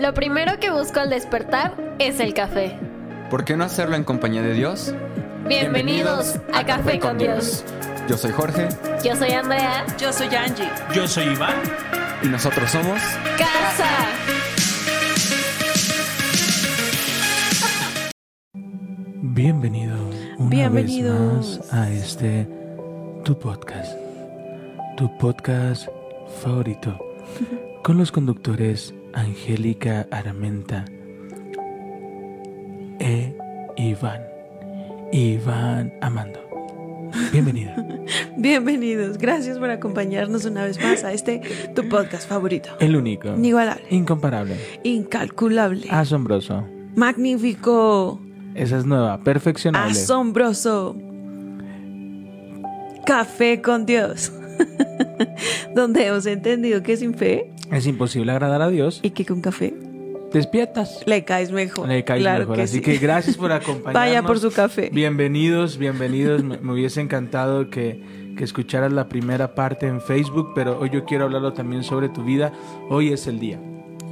Lo primero que busco al despertar es el café. ¿Por qué no hacerlo en compañía de Dios? Bienvenidos, a, Café, con Dios. Yo soy Jorge Yo soy Andrea. Yo soy Angie. Yo soy Iván. y nosotros somos Casa. Bienvenido una Bienvenidos. vez más a este tu podcast. Tu podcast favorito. Con los conductores Angélica Aramenta e Iván. Iván Amando. Bienvenido. Bienvenidos. Gracias por acompañarnos una vez más a este tu podcast favorito. El único. Inigualable, Incomparable. incalculable, Asombroso. magnífico, Esa es nueva. Perfeccionable. asombroso. Café con Dios. Donde hemos entendido que sin fe Es imposible agradar a Dios. y que con café Despiertas. le caes mejor. Le caes Claro mejor. que Así sí. que gracias por acompañarnos. Vaya por su café. Bienvenidos, bienvenidos. Me, me hubiese encantado que, que escucharas la primera parte en Facebook, pero hoy yo quiero hablarlo también sobre tu vida. Hoy es el día.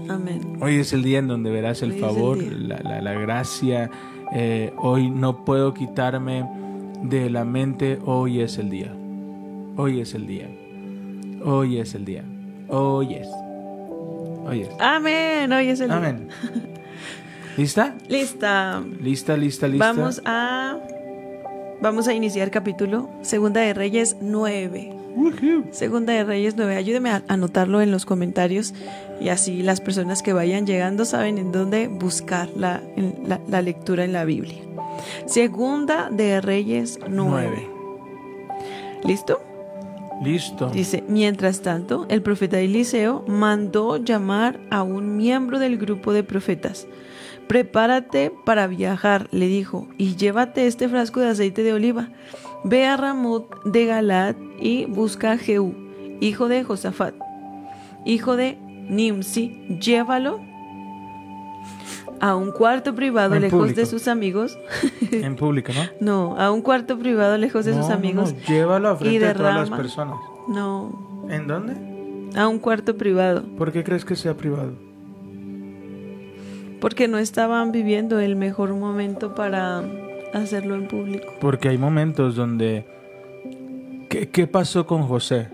Amén. Hoy es el día en donde verás el Hoy es el favor, la, la- la gracia. Eh, hoy no puedo quitarme de la mente. Hoy es el día. Hoy es el día. Hoy es el día. Hoy es. Hoy es. Amén. Hoy es el. Amén. ¿Lista? Lista. Lista, lista, lista. Vamos a vamos a iniciar capítulo Segunda de Reyes 9. Segunda de Reyes 9. Ayúdeme a anotarlo en los comentarios y así las personas que vayan llegando saben en dónde buscar la, en la, la lectura en la Biblia. Segunda de Reyes 9. Nueve. ¿Listo? Listo. Dice, mientras tanto, el profeta Eliseo mandó llamar a un miembro del grupo de profetas. Prepárate para viajar, le dijo, y llévate este frasco de aceite de oliva. Ve a Ramot de Galad y busca a Jehú, hijo de Josafat, hijo de Nimsi, llévalo a un cuarto privado En lejos público. de sus amigos. En público, ¿no? No, a un cuarto privado lejos de sus No, amigos. no, Llévalo a frente y de todas las derrama- personas. No, ¿En dónde? a un cuarto privado. ¿Por qué crees que sea privado? Porque no estaban viviendo el mejor momento para hacerlo en público. Porque hay momentos donde... ¿Qué, qué pasó con José?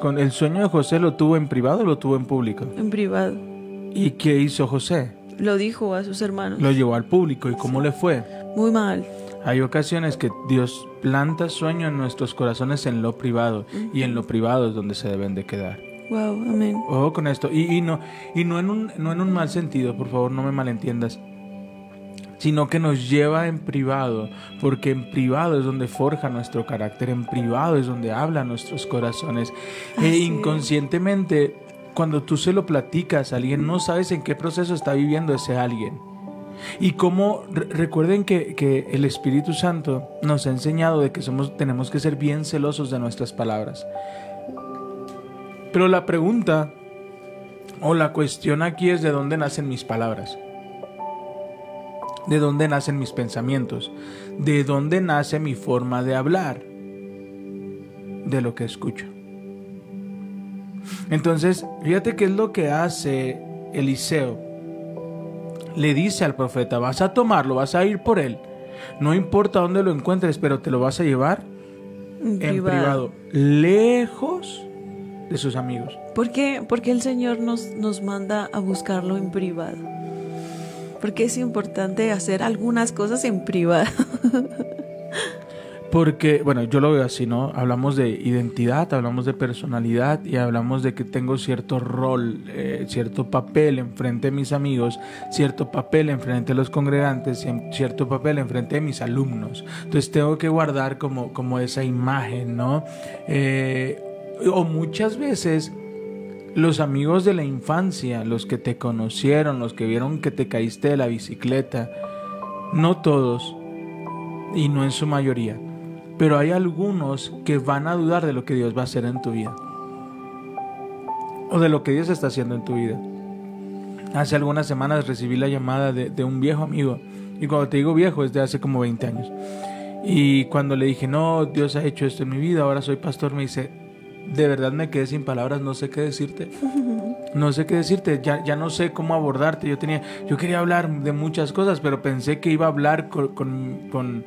Con el sueño de José lo tuvo en privado o lo tuvo en público. En privado. ¿Y qué hizo José? Lo dijo a sus hermanos. Lo llevó al público. ¿Y cómo le fue? Muy mal. Hay ocasiones que Dios planta sueño en nuestros corazones en lo privado. Y en lo privado es donde se deben de quedar. Wow, amén. Ojo con esto. Y, y no, y no, en un, no en un mal sentido, por favor, no me malentiendas. Sino que nos lleva en privado, porque en privado es donde forja nuestro carácter, en privado es donde habla nuestros corazones. Así E inconscientemente, cuando tú se lo platicas a alguien, no sabes en qué proceso está viviendo ese alguien. Y como recuerden que, que el Espíritu Santo nos ha enseñado de que somos, tenemos que ser bien celosos de nuestras palabras. Pero la pregunta o la cuestión aquí es de dónde nacen mis palabras. De dónde nacen mis pensamientos. De dónde nace mi forma de hablar. De lo que escucho. Entonces, fíjate qué es lo que hace Eliseo. Le dice al profeta, vas a tomarlo, vas a ir por él. No importa dónde lo encuentres, pero te lo vas a llevar En privado, lejos de sus amigos. ¿Por qué, por qué el Señor nos, nos manda a buscarlo en privado? Porque es importante hacer algunas cosas en privado. Porque, bueno, yo lo veo así, ¿no? Hablamos de identidad, hablamos de personalidad y hablamos de que tengo cierto rol, eh, cierto papel enfrente de mis amigos, cierto papel enfrente de los congregantes, cierto papel enfrente de mis alumnos. Entonces tengo que guardar como, como esa imagen, ¿no? Eh, o muchas veces los amigos de la infancia, los que te conocieron, los que vieron que te caíste de la bicicleta, no todos, y no en su mayoría, pero hay algunos que van a dudar de lo que Dios va a hacer en tu vida. O de lo que Dios está haciendo en tu vida. Hace algunas semanas recibí la llamada de, un viejo amigo. Y cuando te digo viejo es de hace como 20 años. Y cuando le dije, no, Dios ha hecho esto en mi vida, ahora soy pastor, me dice, de verdad me quedé sin palabras, no sé qué decirte. no sé qué decirte, ya, ya no sé cómo abordarte. Yo tenía, yo quería hablar de muchas cosas, pero pensé que iba a hablar con, con,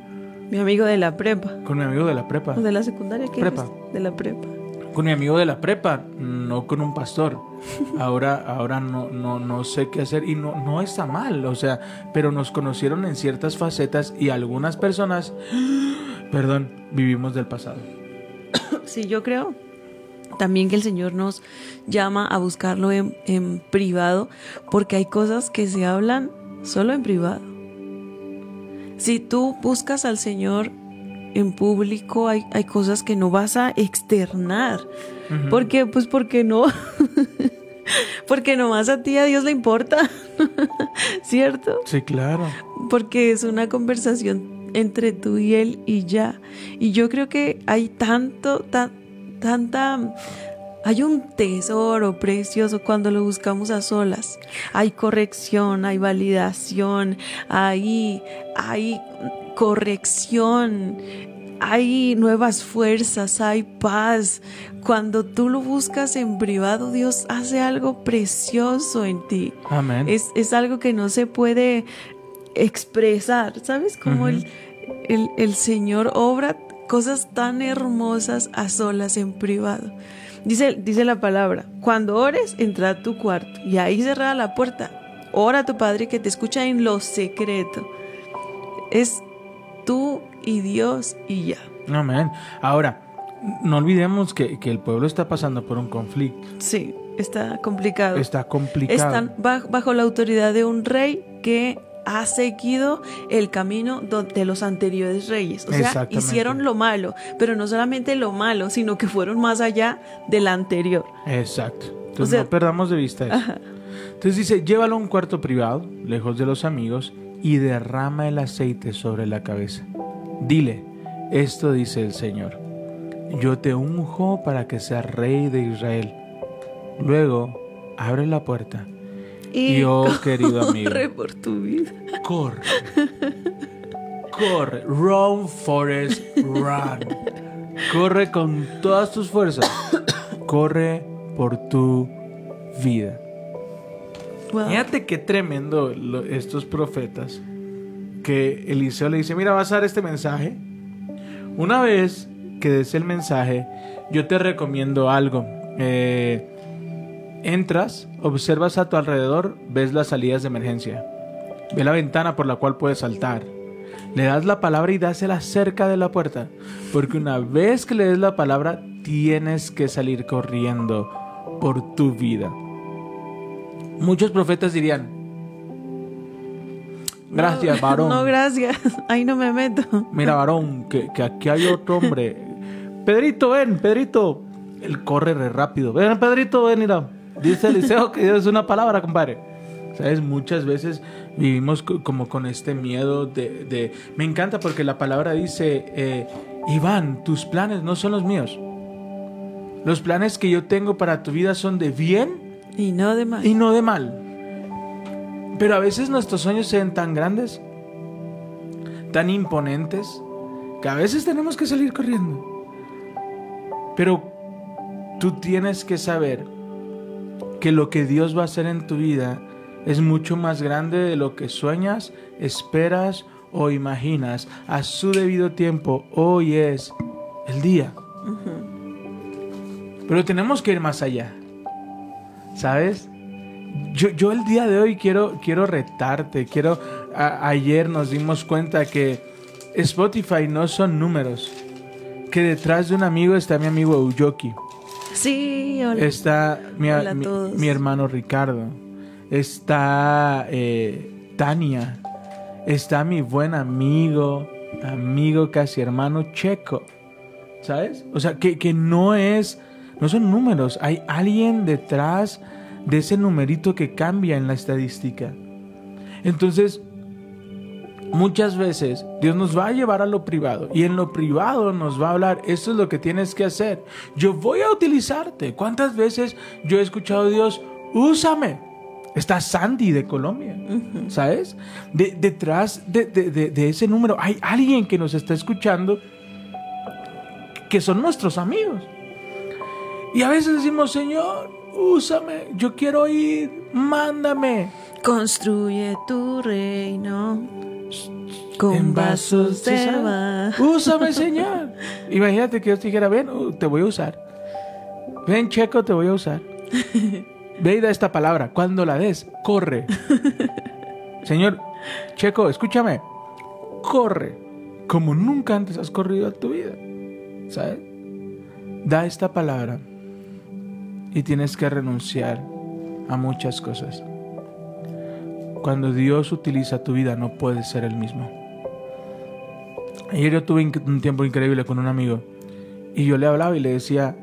Mi amigo de la prepa. con mi amigo de la prepa. ¿O de la secundaria? ¿Qué Prepa. eres? De la prepa. Con mi amigo de la prepa, no con un pastor. Ahora, ahora no, no, no sé qué hacer y no, no está mal, o sea, pero nos conocieron en ciertas facetas y algunas personas, perdón, vivimos del pasado. Sí, yo creo también que el Señor nos llama a buscarlo en, en privado porque hay cosas que se hablan solo en privado. Si tú buscas al Señor en público, hay, hay cosas que no vas a externar. ¿Por qué? Pues porque no. porque nomás a ti a Dios le importa. ¿Cierto? Sí, claro. porque es una conversación entre tú y él y ya. Y yo creo que hay tanto, tan, tanta, hay un tesoro precioso cuando lo buscamos a solas. Hay corrección, hay validación, hay, hay corrección. Hay nuevas fuerzas, hay paz. Cuando tú lo buscas en privado, Dios hace algo precioso en ti. Amén. Es, es algo que no se puede expresar, ¿sabes? Ujú. el, el, el Señor obra cosas tan hermosas a solas en privado. Dice, dice la palabra, cuando ores, entra a tu cuarto y ahí cerrada la puerta. Ora a tu Padre que te escucha en lo secreto. Es tú y Dios y ya. Amén. Ahora, no olvidemos que, que el pueblo está pasando por un conflicto. Sí, está complicado. Está complicado. Están bajo, bajo la autoridad de un rey que ha seguido el camino de los anteriores reyes. O sea, hicieron lo malo, pero no solamente lo malo, sino que fueron más allá del anterior. Exacto. Entonces O sea- no perdamos de vista eso. Entonces dice, llévalo a un cuarto privado, lejos de los amigos, y derrama el aceite sobre la cabeza. Dile, esto dice el Señor, yo te unjo para que seas rey de Israel. Luego, abre la puerta. Y oh, querido amigo. corre por tu vida. Corre. Corre. Run, Forest, run. Corre con todas tus fuerzas. Corre por tu vida. Wow. Fíjate qué tremendo lo- estos profetas. Que Eliseo le dice, mira, vas a dar este mensaje. Una vez que des el mensaje, yo te recomiendo algo. Eh, entras, observas a tu alrededor, ves las salidas de emergencia. Ve la ventana por la cual puedes saltar. Le das la palabra y dásela cerca de la puerta. Porque una vez que le des la palabra, tienes que salir corriendo por tu vida. Muchos profetas dirían, gracias, No, varón. No, gracias. Ahí no me meto. Mira, varón, que, que aquí hay otro hombre. Pedrito, ven, Pedrito. Él corre re rápido. Ven, Pedrito, ven, mira. Dice Eliseo que es una palabra, compadre. ¿Sabes? Muchas veces vivimos co- como con este miedo de... de- Me encanta porque la palabra dice, eh, Iván, tus planes no son los míos. Los planes que yo tengo para tu vida son de bien Y no de más. y no de mal. Pero a veces nuestros sueños se ven tan grandes, tan imponentes, que a veces tenemos que salir corriendo. Pero tú tienes que saber que lo que Dios va a hacer en tu vida es mucho más grande de lo que sueñas, esperas o imaginas. A su debido tiempo, hoy es el día. Pero tenemos que ir más allá. ¿Sabes? Yo, yo el día de hoy quiero, quiero retarte. Quiero. a- ayer nos dimos cuenta que Spotify no son números. Que detrás de un amigo está mi amigo Euyoki. Sí, hola. Está mi, Hola a mi- todos. mi hermano Ricardo. Está eh, Tania. Está mi buen amigo, amigo casi hermano Checo. ¿Sabes? O sea, que, que no es, no son números. Hay alguien detrás de ese numerito que cambia en la estadística. Entonces, muchas veces Dios nos va a llevar a lo privado y en lo privado nos va a hablar, esto es lo que tienes que hacer. Yo voy a utilizarte. ¿Cuántas veces yo he escuchado a Dios, úsame? Está Sandy de Colombia, ¿sabes? De- detrás de, de- de- de ese número hay alguien que nos está escuchando que son nuestros amigos. Y a veces decimos, Señor, úsame, yo quiero ir, mándame. Construye tu reino con vasos ¿sí de barro. Úsame, Señor. Imagínate que Dios te dijera, ven, uh, te voy a usar. Ven, Checo, te voy a usar. Ve y da esta palabra. Cuando la des, corre. Señor, Checo, escúchame. Corre. Como nunca antes has corrido en tu vida. ¿Sabes? Da esta palabra. Y tienes que renunciar a muchas cosas. Cuando Dios utiliza tu vida, no puedes ser el mismo. Ayer yo tuve un tiempo increíble con un amigo y yo le hablaba y le decía,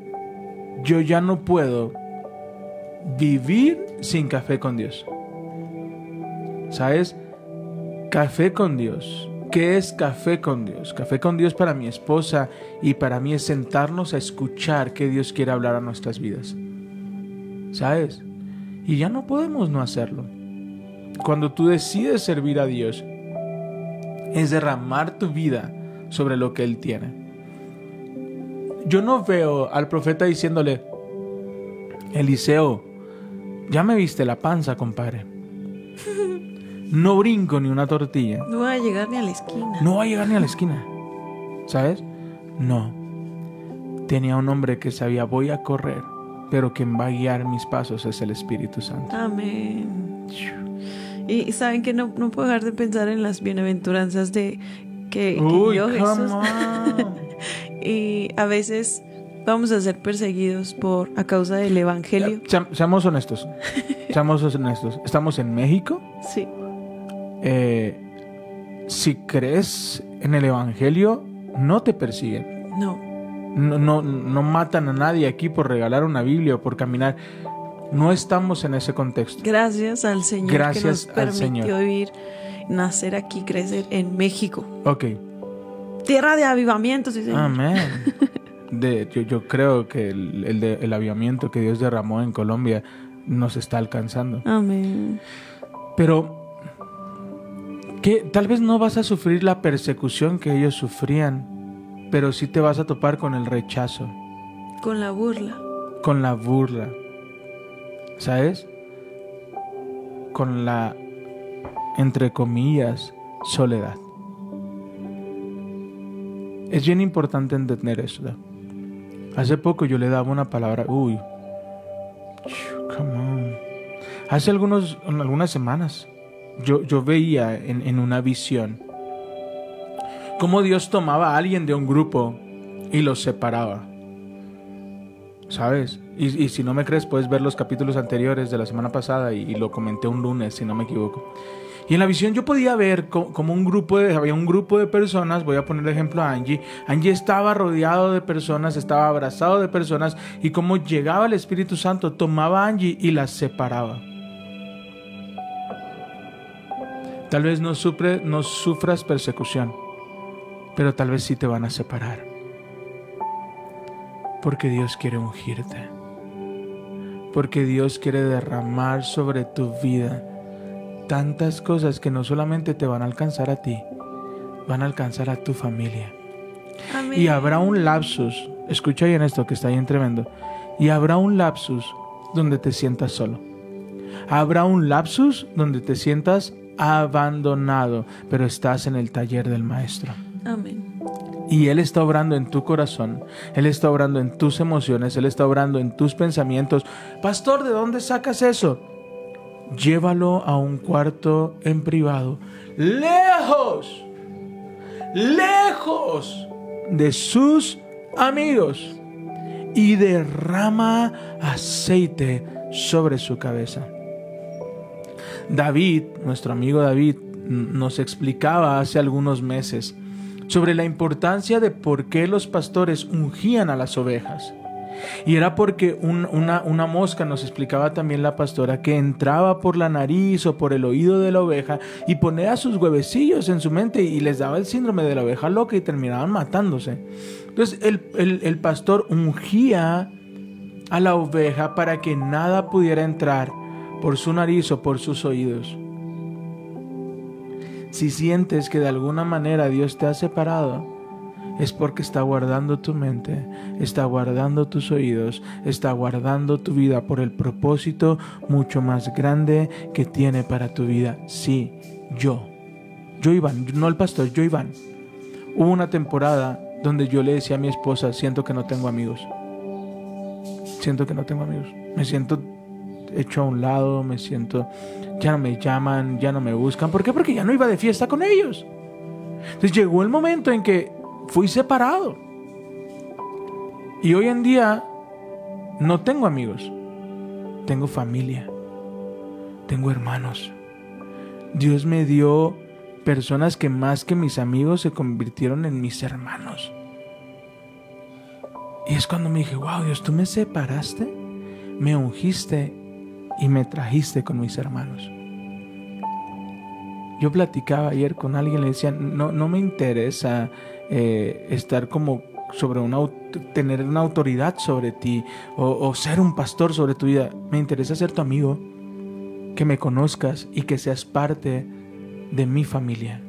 yo ya no puedo vivir sin café con Dios. ¿Sabes? Café con Dios. ¿Qué es café con Dios? Café con Dios para mi esposa y para mí es sentarnos a escuchar qué Dios quiere hablar a nuestras vidas. ¿Sabes? Y ya no podemos no hacerlo. Cuando tú decides servir a Dios, es derramar tu vida sobre lo que Él tiene. Yo no veo al profeta diciéndole, Eliseo, ya me viste la panza, compadre. No brinco ni una tortilla. No va a llegar ni a la esquina. No va a llegar ni a la esquina. ¿Sabes? No. Tenía un hombre que sabía, voy a correr, pero quien va a guiar mis pasos es el Espíritu Santo. Amén. Y saben que no, no puedo dejar de pensar en las bienaventuranzas de que, Uy, come Jesús. Y a veces vamos a ser perseguidos por a causa del evangelio. Se- seamos honestos. Seamos honestos. Estamos en México. Sí. Eh, si crees en el Evangelio, no te persiguen. No. No, no, no matan a nadie aquí por regalar una Biblia o por caminar. No estamos en ese contexto. Gracias al Señor Gracias que al nos permitió Señor. vivir, nacer aquí, crecer en México. Ok. Tierra de avivamiento, sí, señor. Amén. De, yo, yo creo que el, el, de- el avivamiento que Dios derramó en Colombia nos está alcanzando. Amén. Pero que tal vez no vas a sufrir la persecución que ellos sufrían, pero sí te vas a topar con el rechazo, Con la burla. con la burla, ¿sabes? Con la, entre comillas, soledad. Es bien importante entender eso. Hace poco yo le daba una palabra, uy, come on. Hace algunos, algunas semanas yo, yo veía en, en una visión cómo Dios tomaba a alguien de un grupo y los separaba. ¿Sabes? Y, si no me crees, puedes ver los capítulos anteriores de la semana pasada y, lo comenté un lunes, si no me equivoco. Y en la visión yo podía ver co- como un grupo de, había un grupo de personas, voy a poner de ejemplo a Angie, Angie estaba rodeado de personas, estaba abrazado de personas y como llegaba el Espíritu Santo, tomaba a Angie y las separaba. Tal vez no, sufre, no sufras persecución, pero tal vez sí te van a separar. Porque Dios quiere ungirte. Porque Dios quiere derramar sobre tu vida tantas cosas que no solamente te van a alcanzar a ti, van a alcanzar a tu familia. Amén. Y habrá un lapsus, escucha bien esto que está bien tremendo, y habrá un lapsus donde te sientas solo. Habrá un lapsus donde te sientas abandonado, pero estás en el taller del maestro. Amén. Y Él está obrando en tu corazón, Él está obrando en tus emociones, Él está obrando en tus pensamientos. Pastor, ¿de dónde sacas eso? Llévalo a un cuarto en privado, lejos, lejos de sus amigos y derrama aceite sobre su cabeza. David, nuestro amigo David, nos explicaba hace algunos meses sobre la importancia de por qué los pastores ungían a las ovejas. Y era porque un- una, una mosca, nos explicaba también la pastora, que entraba por la nariz o por el oído de la oveja y ponía sus huevecillos en su mente y les daba el síndrome de la oveja loca y terminaban matándose. Entonces el, el- el pastor ungía a la oveja para que nada pudiera entrar por su nariz o por sus oídos. Si sientes que de alguna manera Dios te ha separado, es porque está guardando tu mente, está guardando tus oídos, está guardando tu vida por el propósito mucho más grande que tiene para tu vida. Sí, yo. Yo Iván, no el pastor, yo Iván. Hubo una temporada donde yo le decía a mi esposa, siento que no tengo amigos. Siento que no tengo amigos. Me siento hecho a un lado, me siento, ya no me llaman, ya no me buscan. ¿Por qué? Porque ya no iba de fiesta con ellos. Entonces llegó el momento en que fui separado. Y hoy en día no tengo amigos, tengo familia, tengo hermanos. Dios me dio personas que más que mis amigos se convirtieron en mis hermanos. Y es cuando me dije, wow, Dios, tú me separaste, me ungiste y me trajiste con mis hermanos. Yo platicaba ayer con alguien, le decía, no, no me interesa eh, estar como sobre una tener una autoridad sobre ti o, o, ser un pastor sobre tu vida. Me interesa ser tu amigo, que me conozcas y que seas parte de mi familia.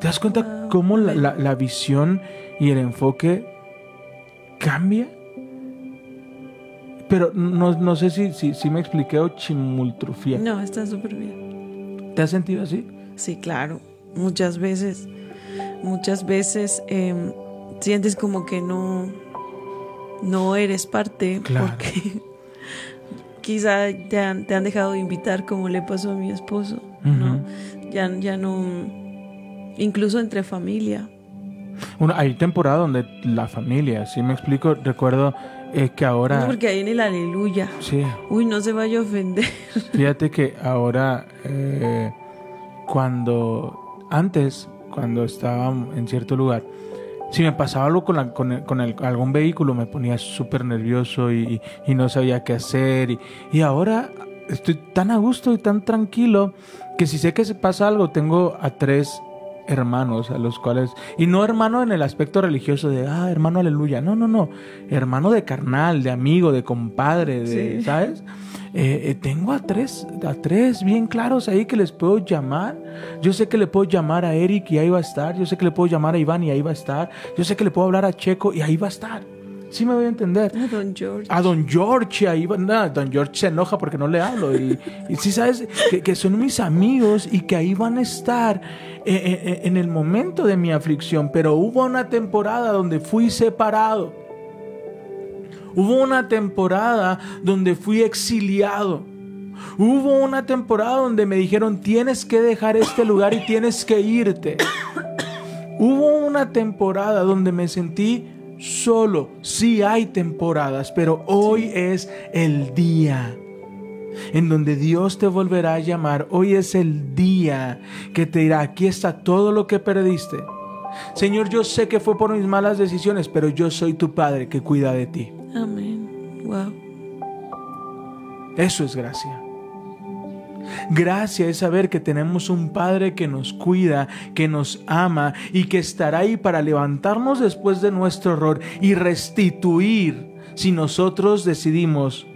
¿Te das cuenta cómo la, la, la visión y el enfoque cambia? Pero no, no sé si, si, si, me expliqué o chimultrufía. No, está súper bien. ¿Te has sentido así? Sí, claro. Muchas veces, muchas veces eh, sientes como que no, no eres parte Claro. porque quizá te han, te han dejado de invitar como le pasó a mi esposo, ¿no? Ujú. Ya, ya no, incluso entre familia. Bueno, hay temporada donde la familia, si me explico, recuerdo eh, que No ahora... es porque ahí en el aleluya. Sí, Uy, no se vaya a ofender. Fíjate que ahora, eh, cuando antes, cuando estaba en cierto lugar, si me pasaba algo con, la- con, el- con el- algún vehículo, me ponía súper nervioso y, y no sabía qué hacer. Y, y ahora estoy tan a gusto y tan tranquilo que si sé que se pasa algo, tengo a tres hermanos a los cuales y no hermano en el aspecto religioso de ah hermano aleluya no no no hermano de carnal de amigo de compadre de Sí. sabes Eh, eh, tengo a tres, a tres bien claros ahí que les puedo llamar. Yo sé que le puedo llamar a Eric y ahí va a estar. Yo sé que le puedo llamar a Iván y ahí va a estar. Yo sé que le puedo hablar a Checo y ahí va a estar. Sí me voy a entender. A don George. A Don George, ahí va. Don George se enoja porque no le hablo. Y, y sí sabes que, que son mis amigos y que ahí van a estar eh, eh, eh, en el momento de mi aflicción. Pero hubo una temporada donde fui separado. Hubo una temporada donde fui exiliado. Hubo una temporada donde me dijeron tienes que dejar este lugar y tienes que irte. Hubo una temporada donde me sentí solo. Sí hay temporadas, pero hoy es el día en donde Dios te volverá a llamar. Hoy es el día que te dirá, aquí está todo lo que perdiste. Señor, yo sé que fue por mis malas decisiones, pero yo soy tu Padre que cuida de ti. Amén. Wow. Eso es gracia. Gracia es saber que tenemos un Padre que nos cuida, que nos ama y que estará ahí para levantarnos después de nuestro error y restituir si nosotros decidimos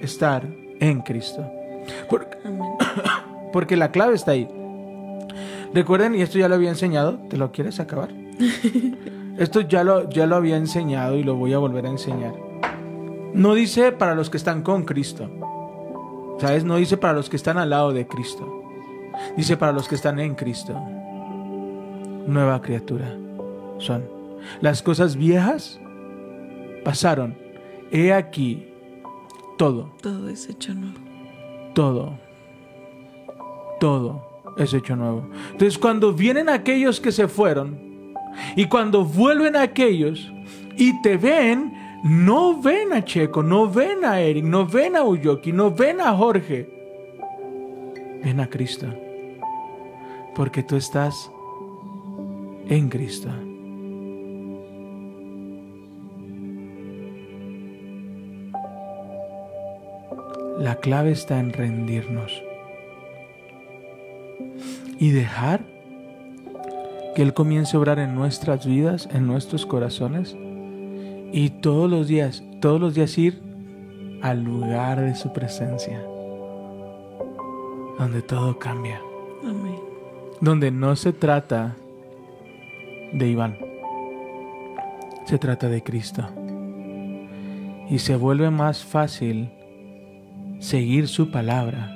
estar en Cristo. Porque la clave está ahí. Recuerden, y esto ya lo había enseñado, ¿te lo quieres acabar? esto ya lo, ya lo había enseñado y lo voy a volver a enseñar. No dice para los que están con Cristo. ¿Sabes? No dice para los que están al lado de Cristo. Dice para los que están en Cristo. Nueva criatura son. Las cosas viejas pasaron. He aquí todo Todo es hecho nuevo. todo, todo es hecho nuevo. Entonces cuando vienen aquellos que se fueron y cuando vuelven aquellos y te ven, no ven a Checo, no ven a Eric, no ven a Uyoki, no ven a Jorge, ven a Cristo. Porque tú estás en Cristo. La clave está en rendirnos y dejar que Él comience a obrar en nuestras vidas, en nuestros corazones y todos los días, todos los días ir al lugar de su presencia, donde todo cambia, Amén. donde no se trata de Iván. Se trata de Cristo. Y se vuelve más fácil seguir su palabra,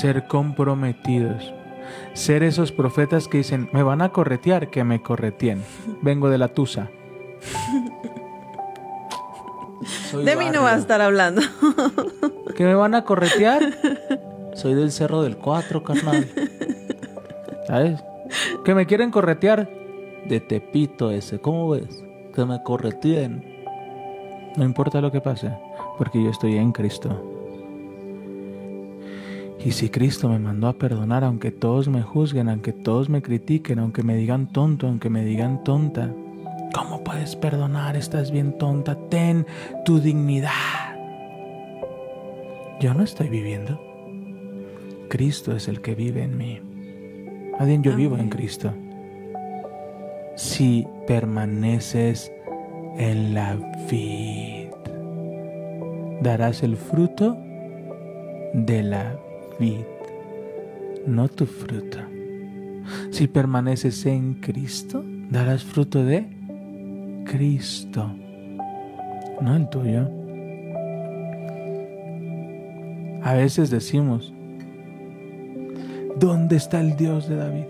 ser comprometidos, ser esos profetas que dicen, me van a corretear, que me correteen. Vengo de la Tusa. Soy De mí no barrio. va a estar hablando. ¿Que me van a corretear? Soy del Cerro del Cuatro, carnal. ¿Sabes? ¿Que me quieren corretear? De Tepito ese, ¿cómo ves? Que me correteen. No importa lo que pase, porque yo estoy en Cristo. Y si Cristo me mandó a perdonar, aunque todos me juzguen, aunque todos me critiquen, aunque me digan tonto, aunque me digan tonta, ¿cómo puedes perdonar? Estás bien tonta. Ten tu dignidad. Yo no estoy viviendo. Cristo es el que vive en mí. Bien, yo vivo en. Cristo. Si permaneces en la vid, darás el fruto de la vid, no tu fruto. Si permaneces en Cristo, darás fruto de Cristo, no el tuyo. A veces decimos, ¿dónde está el Dios de David?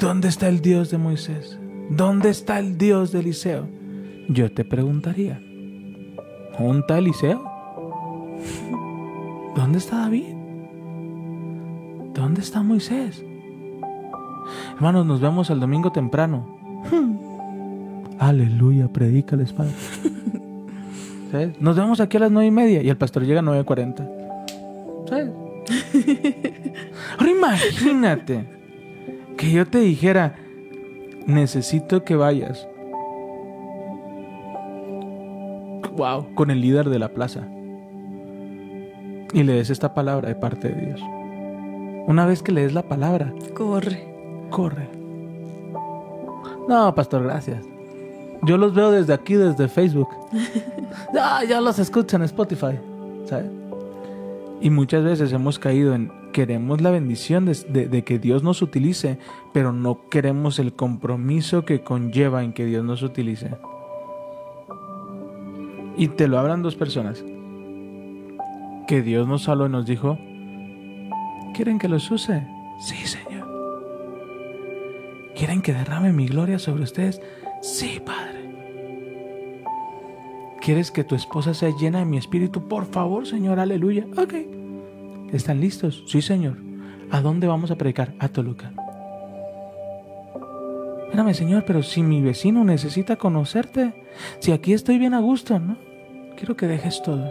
¿Dónde está el Dios de Moisés? ¿Dónde está el Dios de Eliseo? Yo te preguntaría, ¿dónde está Eliseo? ¿Dónde está David? ¿Dónde está Moisés? Hermanos, nos vemos el domingo temprano. Aleluya, predícales, Padre. ¿Sabes? Nos vemos aquí a las nueve y media y el pastor llega a nueve cuarenta. ¿Sabes? Ahora imagínate que yo te dijera, necesito que vayas. Wow, con el líder de la plaza. Y le des esta palabra de parte de Dios. Una vez que le des la palabra, Corre. corre. No, pastor, gracias. Yo los veo desde aquí, desde Facebook. Ah, ya los escucho en Spotify, ¿sabes? Y muchas veces hemos caído en queremos la bendición de, de- de que Dios nos utilice, pero no queremos el compromiso que conlleva en que Dios nos utilice. Y te lo hablan dos personas. Que Dios nos habló y nos dijo, ¿quieren que los use? Sí, Señor. ¿Quieren que derrame mi gloria sobre ustedes? Sí, Padre. ¿Quieres que tu esposa sea llena de mi espíritu? Por favor, Señor, aleluya. Ok. ¿Están listos? Sí, Señor. ¿A dónde vamos a predicar? A Toluca. Espérame, Señor, pero si mi vecino necesita conocerte, si aquí estoy bien a gusto, ¿no? Quiero que dejes todo.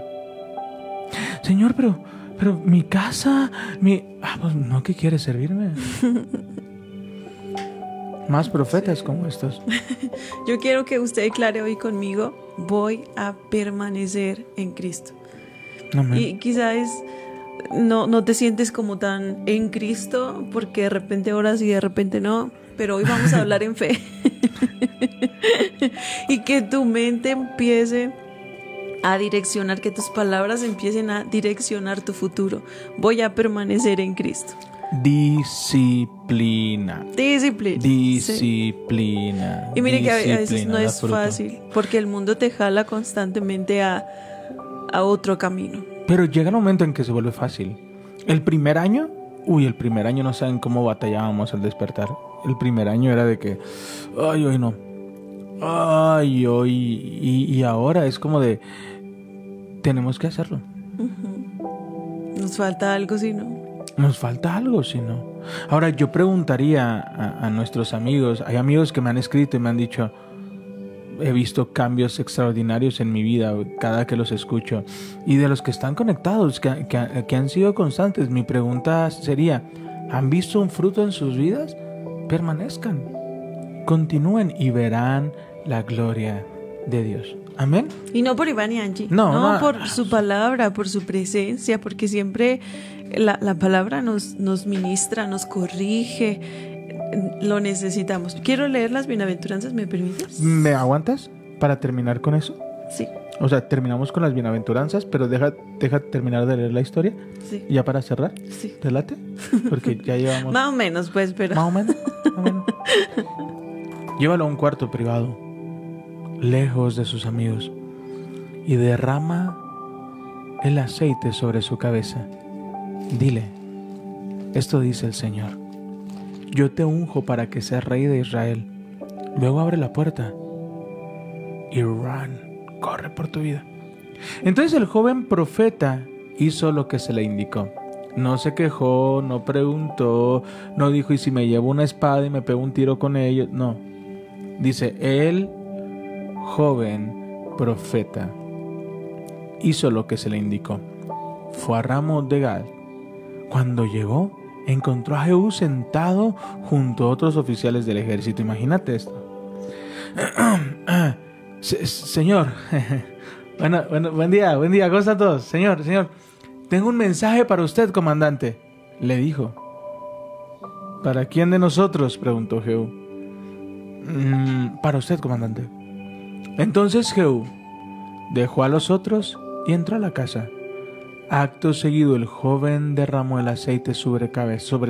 Señor, pero, pero mi casa, mi... Ah, pues no, que quieres servirme. Más profetas como estos. Yo quiero que usted declare hoy conmigo, voy a permanecer en Cristo. Amén. Y quizás no, no te sientes como tan en Cristo porque de repente oras y de repente no, pero hoy vamos a hablar en fe. y que tu mente empiece a direccionar, que tus palabras empiecen a direccionar tu futuro. Voy a permanecer en Cristo. Disciplina. Disciplina. Sí. Disciplina. Y mire que a veces no es fácil, porque el mundo te jala constantemente a, a otro camino. Pero llega un momento en que se vuelve fácil. El primer año, uy, el primer año no saben cómo batallábamos al despertar. El primer año era de que, ay, hoy no. Ay, hoy. Y, y ahora es como de, tenemos que hacerlo. Nos falta algo, si no. Nos falta algo, si no. Ahora, yo preguntaría a, a nuestros amigos, hay amigos que me han escrito y me han dicho, he visto cambios extraordinarios en mi vida cada que los escucho. Y de los que están conectados, que, que- que han sido constantes, mi pregunta sería, ¿han visto un fruto en sus vidas? Permanezcan, continúen y verán la gloria de Dios. Amén. Y no por Iván y Angie. No, no. por su palabra, por su presencia, porque siempre la, la palabra nos, nos ministra, nos corrige. Lo necesitamos. Quiero leer las bienaventuranzas, ¿me permites? ¿Me aguantas para terminar con eso? Sí, O sea, terminamos con las bienaventuranzas, pero deja, deja terminar de leer la historia. sí, Ya para cerrar, sí. ¿te late? Porque ya llevamos Más o menos, pues, pero. más o menos. más o menos. Llévalo a un cuarto privado, lejos de sus amigos, y derrama el aceite sobre su cabeza. Dile, esto dice el Señor, yo te unjo para que seas rey de Israel. Luego abre la puerta y run, corre por tu vida. Entonces el joven profeta hizo lo que se le indicó. No se quejó, no preguntó, no dijo, ¿y si me llevo una espada y me pego un tiro con ellos? No. Dice, el joven profeta hizo lo que se le indicó. Fue a Ramos de Gad. Cuando llegó, encontró a Jehú sentado junto a otros oficiales del ejército. Imagínate esto. señor, bueno, buen día, buen día, ¿cómo están todos? Señor, señor, tengo un mensaje para usted, comandante, le dijo. ¿Para quién de nosotros? preguntó Jehú. Mm, para usted, comandante. Entonces Jehú dejó a los otros y entró a la casa. Acto seguido el joven derramó el aceite sobre,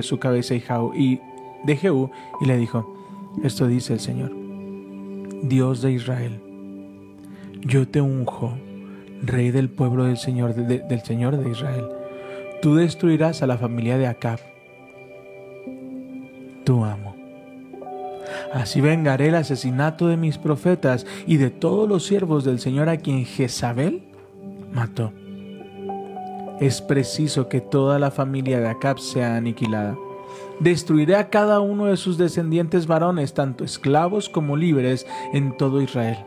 su cabeza y de Jehú y le dijo, esto dice el Señor, Dios de Israel, yo te unjo, rey del pueblo del Señor, del Señor de Israel. Tú destruirás a la familia de Acab, tu amo. Así vengaré el asesinato de mis profetas y de todos los siervos del Señor a quien Jezabel mató. Es preciso que toda la familia de Acab sea aniquilada. Destruiré a cada uno de sus descendientes varones, tanto esclavos como libres, en todo Israel.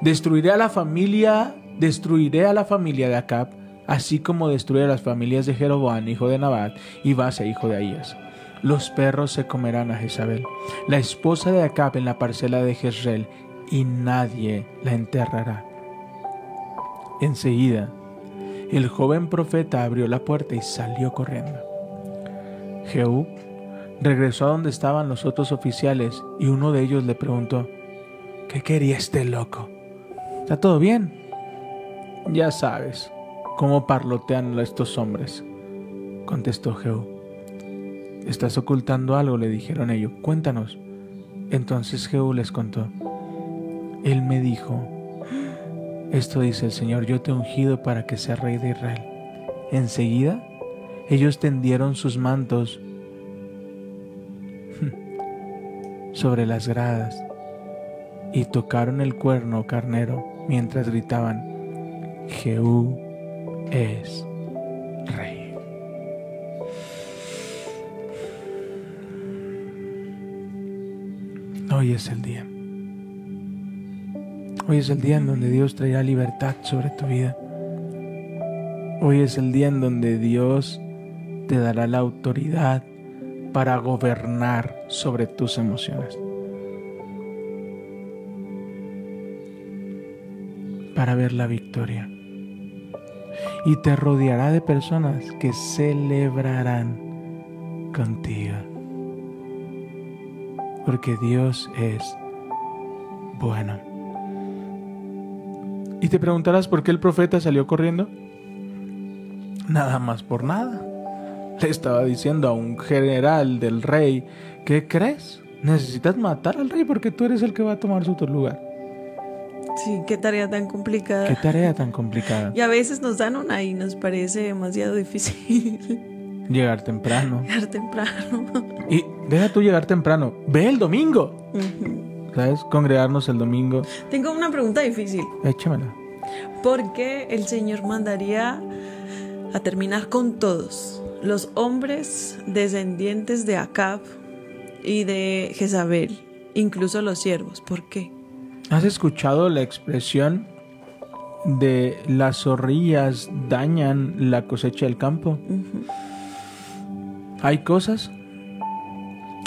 Destruiré a la familia, destruiré a la familia de Acab, así como destruiré a las familias de Jeroboam, hijo de Nabat, y Base, hijo de Ahías. Los perros se comerán a Jezabel, la esposa de Acab en la parcela de Jezreel, y nadie la enterrará. Enseguida, el joven profeta abrió la puerta y salió corriendo. Jehú regresó a donde estaban los otros oficiales y uno de ellos le preguntó, ¿qué quería este loco? ¿Está todo bien? Ya sabes cómo parlotean estos hombres, contestó Jehú. Estás ocultando algo, le dijeron ellos. Cuéntanos. Entonces Jehú les contó. Él me dijo, esto dice el Señor, yo te he ungido para que seas rey de Israel. Enseguida, ellos tendieron sus mantos sobre las gradas y tocaron el cuerno carnero mientras gritaban, Jehú es rey. Hoy es el día. Hoy es el día en donde Dios traerá libertad sobre tu vida. Hoy es el día en donde Dios te dará la autoridad para gobernar sobre tus emociones. Para ver la victoria. Y te rodeará de personas que celebrarán contigo. Porque Dios es bueno. Y te preguntarás por qué el profeta salió corriendo. Nada más por nada. Le estaba diciendo a un general del rey, ¿qué crees? Necesitas matar al rey porque tú eres el que va a tomar su lugar. Sí, qué tarea tan complicada. Qué tarea tan complicada. Y a veces nos dan una y nos parece demasiado difícil. Llegar temprano. Llegar temprano. Y deja tú llegar temprano. Ve el domingo. ¿Sabes? Congregarnos el domingo. Tengo una pregunta difícil. Échamela. ¿Por qué el Señor mandaría a terminar con todos? Los hombres descendientes de Acab y de Jezabel, incluso los siervos. ¿Por qué? ¿Has escuchado la expresión de las zorrillas dañan la cosecha del campo? Hay cosas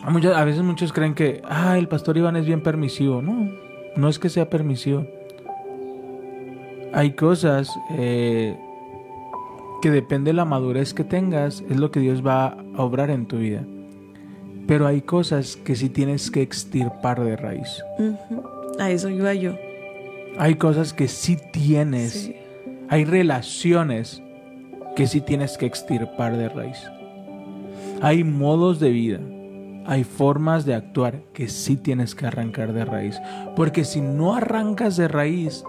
a veces muchos creen que, ah, el pastor Iván es bien permisivo. No, no es que sea permisivo. Hay cosas eh, que depende de la madurez que tengas, es lo que Dios va a obrar en tu vida. Pero hay cosas que sí tienes que extirpar de raíz. A eso iba yo. Hay cosas que sí tienes. Hay relaciones que sí tienes que extirpar de raíz. Hay modos de vida hay formas de actuar que sí tienes que arrancar de raíz. Porque si no arrancas de raíz,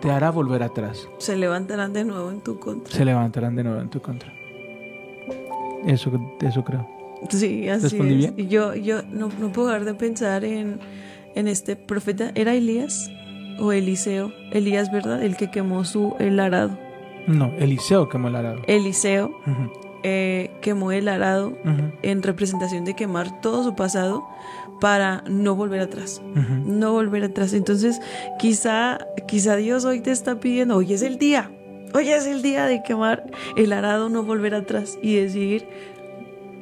te hará volver atrás. Se levantarán de nuevo en tu contra. Se levantarán de nuevo en tu contra. Eso, eso creo. Sí, así ¿Respondí es. bien? Yo, yo no, no puedo dejar de pensar en, en este profeta. ¿Era Elías o Eliseo? Elías, ¿verdad? El que quemó su el arado. No, Eliseo quemó el arado. Eliseo eh, quemó el arado en representación de quemar todo su pasado para no volver atrás. No volver atrás. Entonces, quizá, quizá Dios hoy te está pidiendo, hoy es el día. Hoy es el día de quemar el arado, no volver atrás y decir,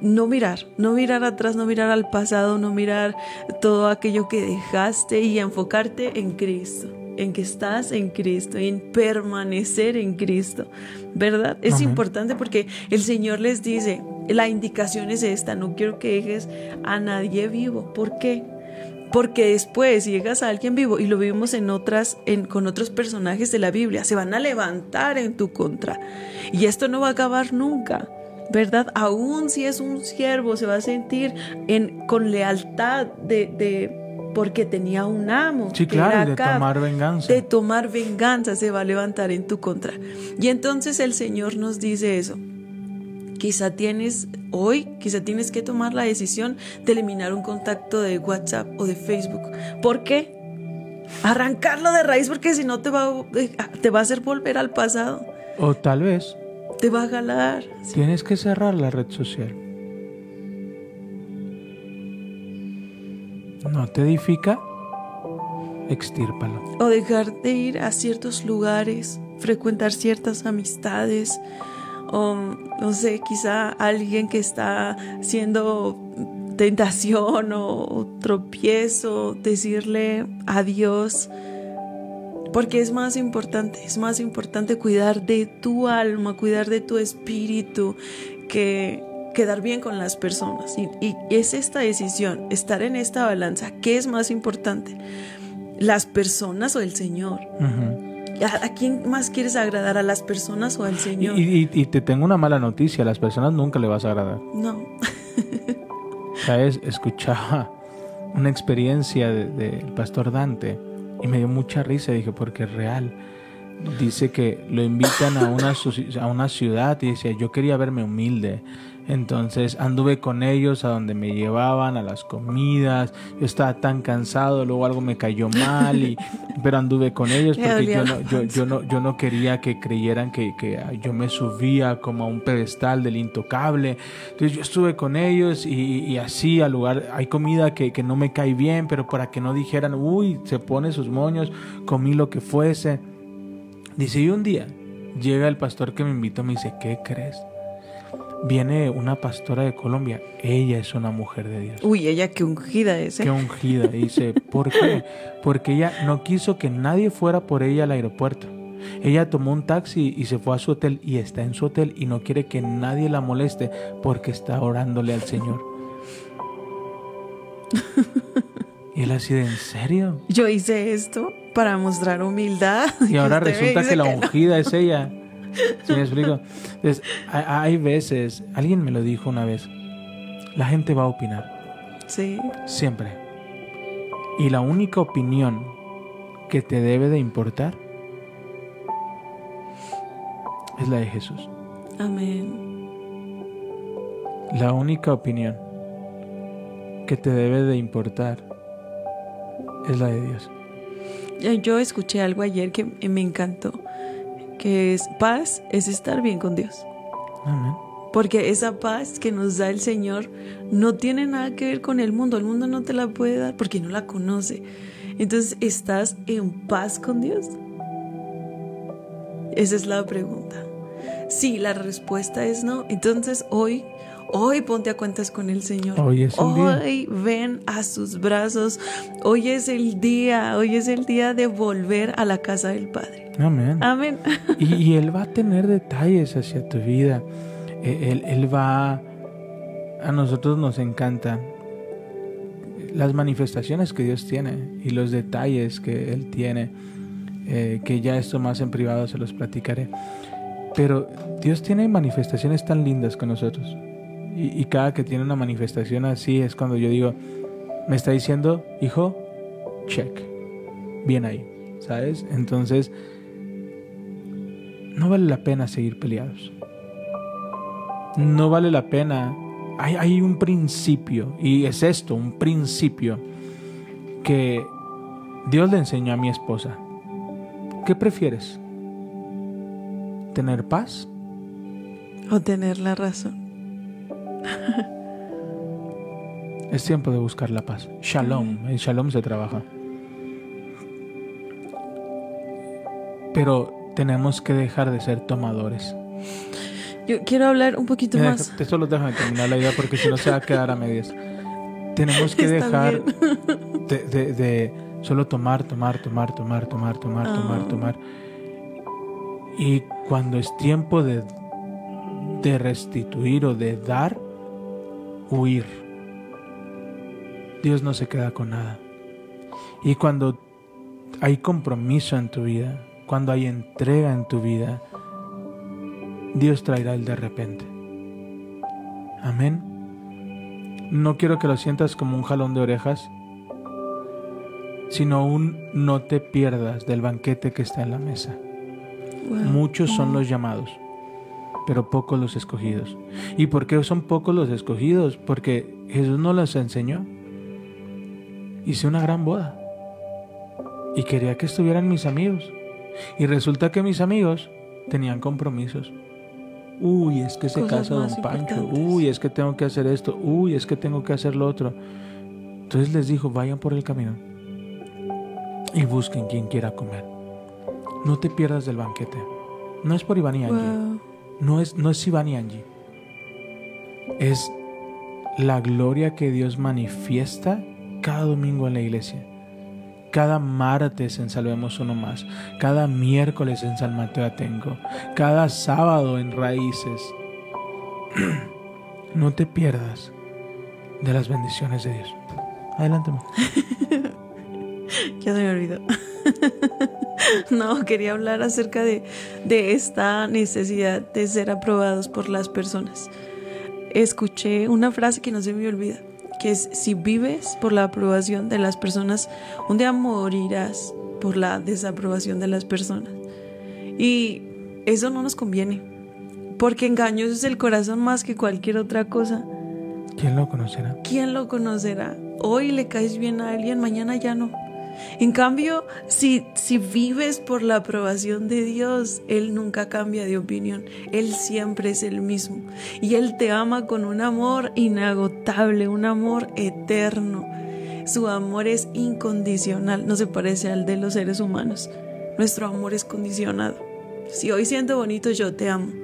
no mirar, no mirar atrás, no mirar al pasado, no mirar todo aquello que dejaste y enfocarte en Cristo, en que estás en Cristo en permanecer en Cristo, ¿verdad? Es Amén. importante porque el Señor les dice, la indicación es esta, no quiero que dejes a nadie vivo. ¿Por qué? Porque después si llegas a alguien vivo y lo vimos en otras, en, con otros personajes de la Biblia, se van a levantar en tu contra. Y esto no va a acabar nunca, ¿verdad? Aún si es un siervo, se va a sentir en, con lealtad de, de- porque tenía un amo. Sí, claro, de tomar venganza. De tomar venganza se va a levantar en tu contra. Y entonces el Señor nos dice eso. Quizá tienes hoy, quizá tienes que tomar la decisión de eliminar un contacto de WhatsApp o de Facebook. ¿Por qué? Arrancarlo de raíz porque si no te va, a- te va a hacer volver al pasado. O tal vez Te va a jalar. tienes que cerrar la red social. No te edifica, extírpalo. O dejar de ir a ciertos lugares, frecuentar ciertas amistades. O no sé, quizá alguien que está siendo tentación o tropiezo, decirle adiós. Porque es más importante, es más importante cuidar de tu alma, cuidar de tu espíritu, que quedar bien con las personas. Y, y es esta decisión, estar en esta balanza. ¿Qué es más importante? ¿Las personas o el Señor? Ujú. ¿A, a quién más quieres agradar? ¿A las personas o al Y, Señor? y- y te tengo una mala noticia, a las personas nunca le vas a agradar. No. ¿Sabes? Escuchaba una experiencia del de, del pastor Dante y me dio mucha risa, dije, porque es real. Dice que lo invitan a una, a una ciudad y decía, yo quería verme humilde. Entonces anduve con ellos a donde me llevaban, a las comidas. Yo estaba tan cansado, luego algo me cayó mal, y, pero anduve con ellos porque yo no, yo, yo no, yo no quería que creyeran que, que yo me subía como a un pedestal del intocable. Entonces yo estuve con ellos y, y así al lugar hay comida que, que no me cae bien, pero para que no dijeran, uy, se pone sus moños, comí lo que fuese. Dice, y un día llega el pastor que me invitó, me dice, ¿qué crees? Viene una pastora de Colombia, ella es una mujer de Dios. Uy, ella qué ungida es. ¿eh? Qué ungida. Dice, ¿por qué? Porque ella no quiso que nadie fuera por ella al aeropuerto. Ella tomó un taxi y se fue a su hotel y está en su hotel y no quiere que nadie la moleste porque está orándole al Señor. Y él así de, ¿en serio? Yo hice esto para mostrar humildad. Y ahora resulta que la no. ungida es ella. ¿Sí me explico? Entonces, hay, hay veces, alguien me lo dijo una vez, la gente va a opinar, Sí, siempre. Y la única opinión que te debe de importar es la de Jesús. amén. La única opinión que te debe de importar es la de Dios. Eh, Yo escuché algo ayer que me encantó, que es paz es estar bien con Dios. Amén. Porque esa paz que nos da el Señor no tiene nada que ver con el mundo. El mundo no te la puede dar porque no la conoce. Entonces, ¿estás en paz con Dios? Esa es la pregunta. Sí, la respuesta es no. Entonces, hoy, hoy ponte a cuentas con el Señor. Hoy es día. Hoy ven a sus brazos. Hoy es el día. Hoy es el día de volver a la casa del Padre. Amén. Amén. Y, y Él va a tener detalles hacia tu vida. Eh, Él, él va... A nosotros nos encanta las manifestaciones que Dios tiene y los detalles que Él tiene, eh, que ya esto más en privado se los platicaré. Pero Dios tiene manifestaciones tan lindas con nosotros. Y, cada que tiene una manifestación así es cuando yo digo, me está diciendo, hijo, check. Bien ahí, ¿sabes? Entonces, no vale la pena seguir peleados. No vale la pena. Hay, hay un principio, y es esto, un principio que Dios le enseñó a mi esposa. ¿Qué prefieres? ¿Tener paz? O tener la razón. Es tiempo de buscar la paz. Shalom, en shalom se trabaja. Pero tenemos que dejar de ser tomadores. Yo quiero hablar un poquito Mira, más. Te solo déjame terminar la idea porque si no se va a quedar a medias. Tenemos que Está dejar de, de- de solo tomar, tomar, tomar, tomar, tomar, tomar, tomar, Ah. tomar. Y cuando es tiempo de, de restituir o de dar, huir. Dios no se queda con nada. Y cuando hay compromiso en tu vida, cuando hay entrega en tu vida, Dios traerá el de repente. Amén. No quiero que lo sientas como un jalón de orejas, sino un no te pierdas del banquete que está en la mesa. Wow. Muchos son los llamados, pero pocos los escogidos. ¿Y por qué son pocos los escogidos? Porque Jesús nos los enseñó. Hice una gran boda y quería que estuvieran mis amigos. Y resulta que mis amigos tenían compromisos. Uy, es que se casa Don Pancho. Uy, es que tengo que hacer esto. Uy, es que tengo que hacer lo otro. Entonces les dijo, vayan por el camino y busquen quien quiera comer. No te pierdas del banquete. No es por Iván y Angie. Wow. No es, no es Iván y Angie. Es la gloria que Dios manifiesta cada domingo en la iglesia. Cada martes en Salvemos Uno Más. Cada miércoles en San Mateo Atenco. Cada sábado en Raíces. No te pierdas de las bendiciones de Dios. Adelante. Ya se me olvidó. no, quería hablar acerca de, de esta necesidad de ser aprobados por las personas. Escuché una frase que no se me olvida, que es, si vives por la aprobación de las personas, un día morirás por la desaprobación de las personas. Y eso no nos conviene, porque engañoso es el corazón más que cualquier otra cosa. ¿Quién lo conocerá? ¿Quién lo conocerá? Hoy le caes bien a alguien, mañana ya no. En cambio, si, si vives por la aprobación de Dios, Él nunca cambia de opinión. Él siempre es el mismo. Y Él te ama con un amor inagotable, un amor eterno. Su amor es incondicional, no se parece al de los seres humanos. Nuestro amor es condicionado. Si hoy siento bonito, yo te amo.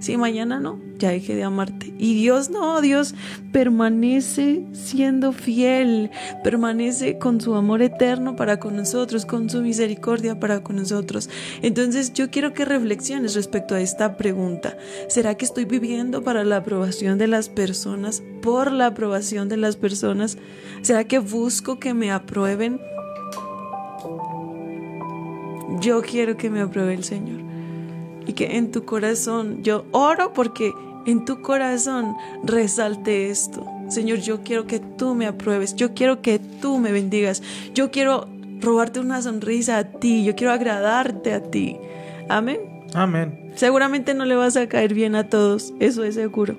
Si mañana no, ya dejé de amarte. Y Dios no, Dios permanece siendo fiel, permanece con su amor eterno para con nosotros, con su misericordia para con nosotros. Entonces yo quiero que reflexiones respecto a esta pregunta. ¿Será que estoy viviendo para la aprobación de las personas, por la aprobación de las personas? ¿Será que busco que me aprueben? Yo quiero que me apruebe el Señor y que en tu corazón, yo oro porque en tu corazón resalte esto. Señor, yo quiero que tú me apruebes, yo quiero que tú me bendigas, yo quiero robarte una sonrisa a ti, yo quiero agradarte a ti. Amén. Amén. Seguramente no le vas a caer bien a todos, eso es seguro.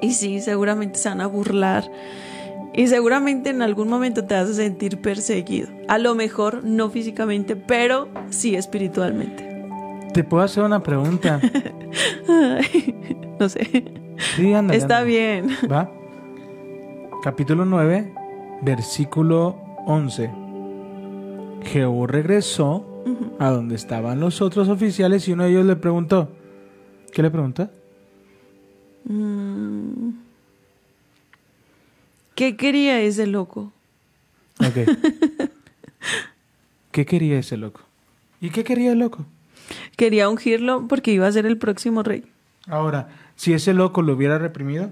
Y sí, seguramente se van a burlar. Y seguramente en algún momento te vas a sentir perseguido. A lo mejor no físicamente, pero sí espiritualmente. ¿Te puedo hacer una pregunta? No sé. Sí, ándale, Está ándale. bien. ¿Va? Capítulo 9, versículo 11. Jehú regresó a donde estaban los otros oficiales y uno de ellos le preguntó. ¿Qué le preguntó? Mm. ¿Qué quería ese loco? Ok. ¿Qué quería ese loco? ¿Y qué quería el loco? Quería ungirlo porque iba a ser el próximo rey. Ahora, si ese loco lo hubiera reprimido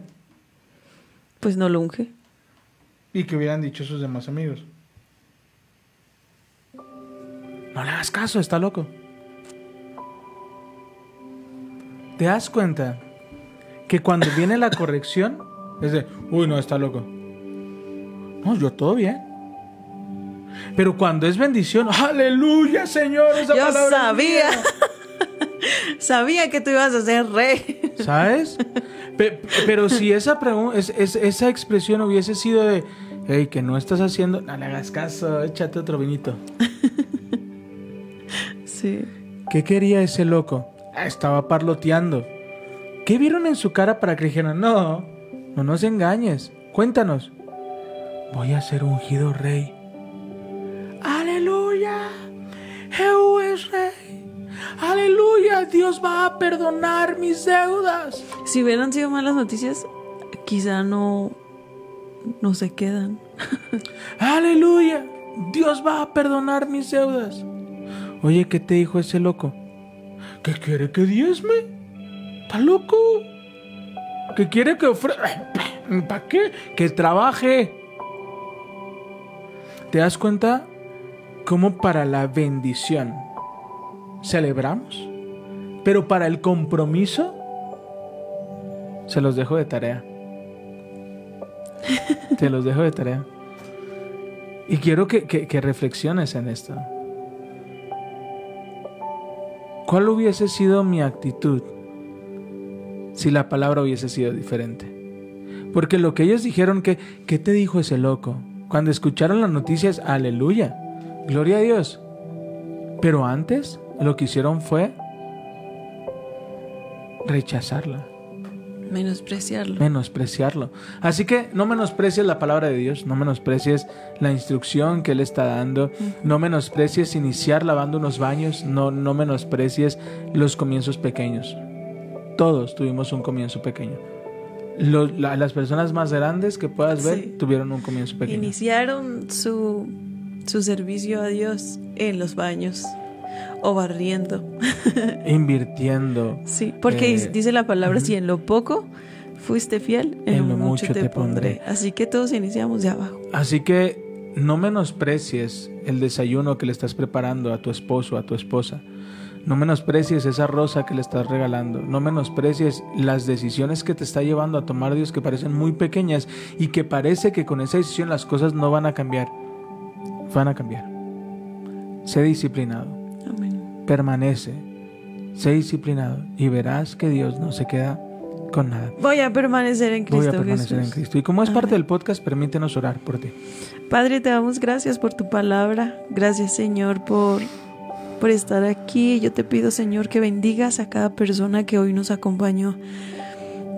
Pues no lo unge. y que hubieran dicho sus demás amigos. No le hagas caso, está loco. ¿Te das cuenta que cuando viene la corrección es de, uy, no, está loco. No, yo todo bien. Pero cuando es bendición, aleluya, Señor, esa Yo palabra sabía. mía". Sabía que tú ibas a ser rey. ¿Sabes? Pe- pero si esa, pregun- es- es- esa expresión hubiese sido de, hey, que no estás haciendo, no le hagas caso, échate otro vinito. Sí. ¿Qué quería ese loco? Ah, estaba parloteando. ¿Qué vieron en su cara para que dijeran, no, no nos engañes, cuéntanos? Voy a ser ungido rey. Dios va a perdonar mis deudas. Si hubieran sido malas noticias, quizá no, no se quedan. Aleluya, Dios va a perdonar mis deudas. Oye, ¿qué te dijo ese loco? ¿Que quiere que diezme? ¿Está loco? ¿Que quiere que ofrezca? ¿Para qué? Que trabaje. ¿Te das cuenta cómo para la bendición celebramos? Pero para el compromiso se los dejo de tarea. Te los dejo de tarea. Y quiero que, que- que reflexiones en esto. ¿Cuál hubiese sido mi actitud si la palabra hubiese sido diferente? Porque lo que ellos dijeron que, ¿qué te dijo ese loco? Cuando escucharon las noticias, aleluya, gloria a Dios. Pero antes lo que hicieron fue rechazarla Menospreciarlo. menospreciarlo. Así que no menosprecies la palabra de Dios, no menosprecies la instrucción que Él está dando, no menosprecies iniciar lavando unos baños, no, no menosprecies los comienzos pequeños. Todos tuvimos un comienzo pequeño. Lo- la- las personas más grandes que puedas ver Sí. tuvieron un comienzo pequeño. Iniciaron su, su servicio a Dios en los baños o barriendo. Invirtiendo. Sí, porque Eh, dice la palabra, si en lo poco fuiste fiel, en, lo mucho, te, pondré. Así que todos iniciamos de abajo. Así que no menosprecies el desayuno que le estás preparando a tu esposo, a tu esposa. No menosprecies esa rosa que le estás regalando. No menosprecies las decisiones que te está llevando a tomar Dios que parecen muy pequeñas y que parece que con esa decisión las cosas no van a cambiar. Van a cambiar. Sé disciplinado. Permanece. Sé disciplinado y verás que Dios no se queda con nada. Voy a permanecer en Voy Cristo a permanecer Jesús. en Cristo. Y como es parte del podcast, permítenos orar por ti. Padre, te damos gracias por tu palabra. Gracias, Señor, por, por estar aquí. Yo te pido, Señor, que bendigas a cada persona que hoy nos acompañó,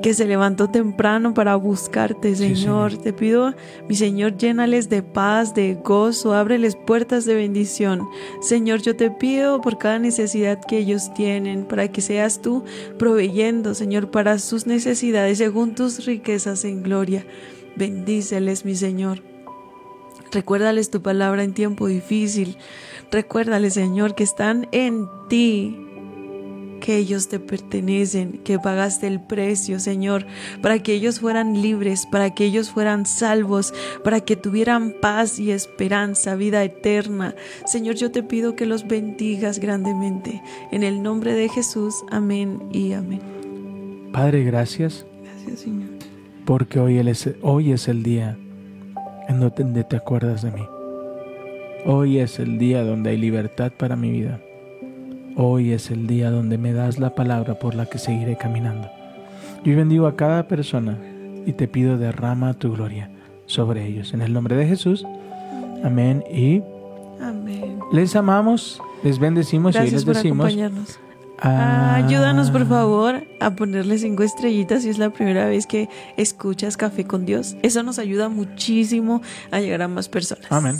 que se levantó temprano para buscarte, Sí. Señor. Te pido, mi Señor, llénales de paz, de gozo, ábreles puertas de bendición. Señor, yo te pido por cada necesidad que ellos tienen, para que seas tú proveyendo, Señor, para sus necesidades según tus riquezas en gloria. Bendíceles, mi Señor. Recuérdales tu palabra en tiempo difícil. Recuérdales, Señor, que están en ti, que ellos te pertenecen, que pagaste el precio, Señor, para que ellos fueran libres, para que ellos fueran salvos, para que tuvieran paz y esperanza, vida eterna. Señor, yo te pido que los bendigas grandemente. En el nombre de Jesús, amén y amén. Padre, gracias. Gracias, Señor. Porque hoy, él es, hoy es el día en donde te acuerdas de mí. Hoy es el día donde hay libertad para mi vida. Hoy es el día donde me das la palabra por la que seguiré caminando. Yo bendigo a cada persona y te pido derrama tu gloria sobre ellos. En el nombre de Jesús. Amén. Y Amén. les amamos, les bendecimos y Gracias les por decimos. acompañarnos. Ah, ayúdanos por favor a ponerle cinco estrellitas si es la primera vez que escuchas Café con Dios. Eso nos ayuda muchísimo a llegar a más personas. Amén.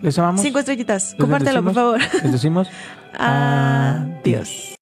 Les amamos. Cinco estrellitas. Les Compártelo, por favor. Les decimos. Adiós.